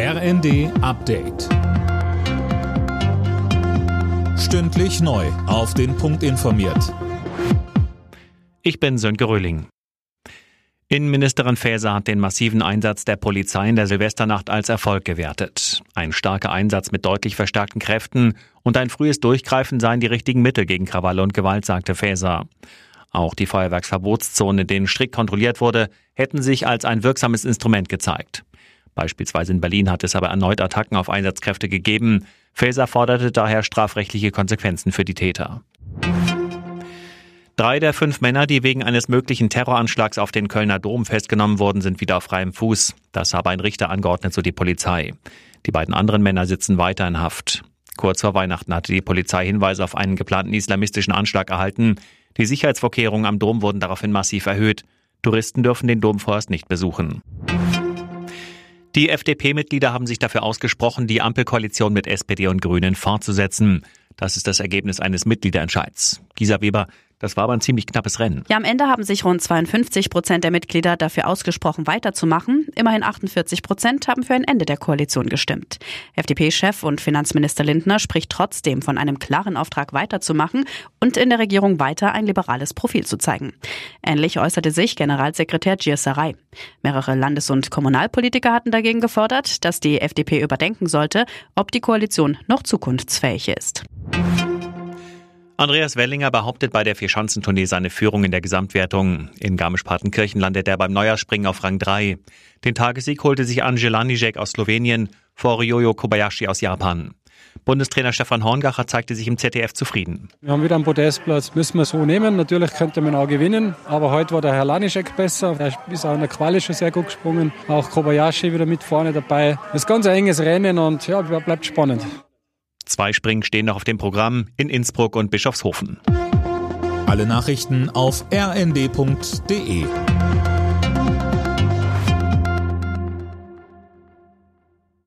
RND Update. Stündlich neu. Auf den Punkt informiert. Ich bin Sönke Röhling. Innenministerin Faeser hat den massiven Einsatz der Polizei in der Silvesternacht als Erfolg gewertet. Ein starker Einsatz mit deutlich verstärkten Kräften und ein frühes Durchgreifen seien die richtigen Mittel gegen Krawalle und Gewalt, sagte Faeser. Auch die Feuerwerksverbotszonen, in denen strikt kontrolliert wurde, hätten sich als ein wirksames Instrument gezeigt. Beispielsweise in Berlin hat es aber erneut Attacken auf Einsatzkräfte gegeben. Faeser forderte daher strafrechtliche Konsequenzen für die Täter. Drei der fünf Männer, die wegen eines möglichen Terroranschlags auf den Kölner Dom festgenommen wurden, sind wieder auf freiem Fuß. Das habe ein Richter angeordnet, so die Polizei. Die beiden anderen Männer sitzen weiter in Haft. Kurz vor Weihnachten hatte die Polizei Hinweise auf einen geplanten islamistischen Anschlag erhalten. Die Sicherheitsvorkehrungen am Dom wurden daraufhin massiv erhöht. Touristen dürfen den Dom vorerst nicht besuchen. Die FDP-Mitglieder haben sich dafür ausgesprochen, die Ampelkoalition mit SPD und Grünen fortzusetzen. Das ist das Ergebnis eines Mitgliederentscheids. Gisa Weber, das war aber ein ziemlich knappes Rennen. Ja, am Ende haben sich rund 52 Prozent der Mitglieder dafür ausgesprochen, weiterzumachen. Immerhin 48 Prozent haben für ein Ende der Koalition gestimmt. FDP-Chef und Finanzminister Lindner spricht trotzdem von einem klaren Auftrag weiterzumachen und in der Regierung weiter ein liberales Profil zu zeigen. Ähnlich äußerte sich Generalsekretär Gierserei. Mehrere Landes- und Kommunalpolitiker hatten dagegen gefordert, dass die FDP überdenken sollte, ob die Koalition noch zukunftsfähig ist. Andreas Wellinger behauptet bei der Vierschanzentournee seine Führung in der Gesamtwertung. In Garmisch-Partenkirchen landet er beim Neujahrspringen auf Rang 3. Den Tagessieg holte sich Angela Nijek aus Slowenien vor Ryoyo Kobayashi aus Japan. Bundestrainer Stefan Horngacher zeigte sich im ZDF zufrieden. Wir haben wieder einen Podestplatz, müssen wir so nehmen. Natürlich könnte man auch gewinnen, aber heute war der Herr Lanischek besser. Er ist auch in der Quali schon sehr gut gesprungen. Auch Kobayashi wieder mit vorne dabei. Das ist ganz ein enges Rennen und ja, bleibt spannend. Zwei Springen stehen noch auf dem Programm in Innsbruck und Bischofshofen. Alle Nachrichten auf rnd.de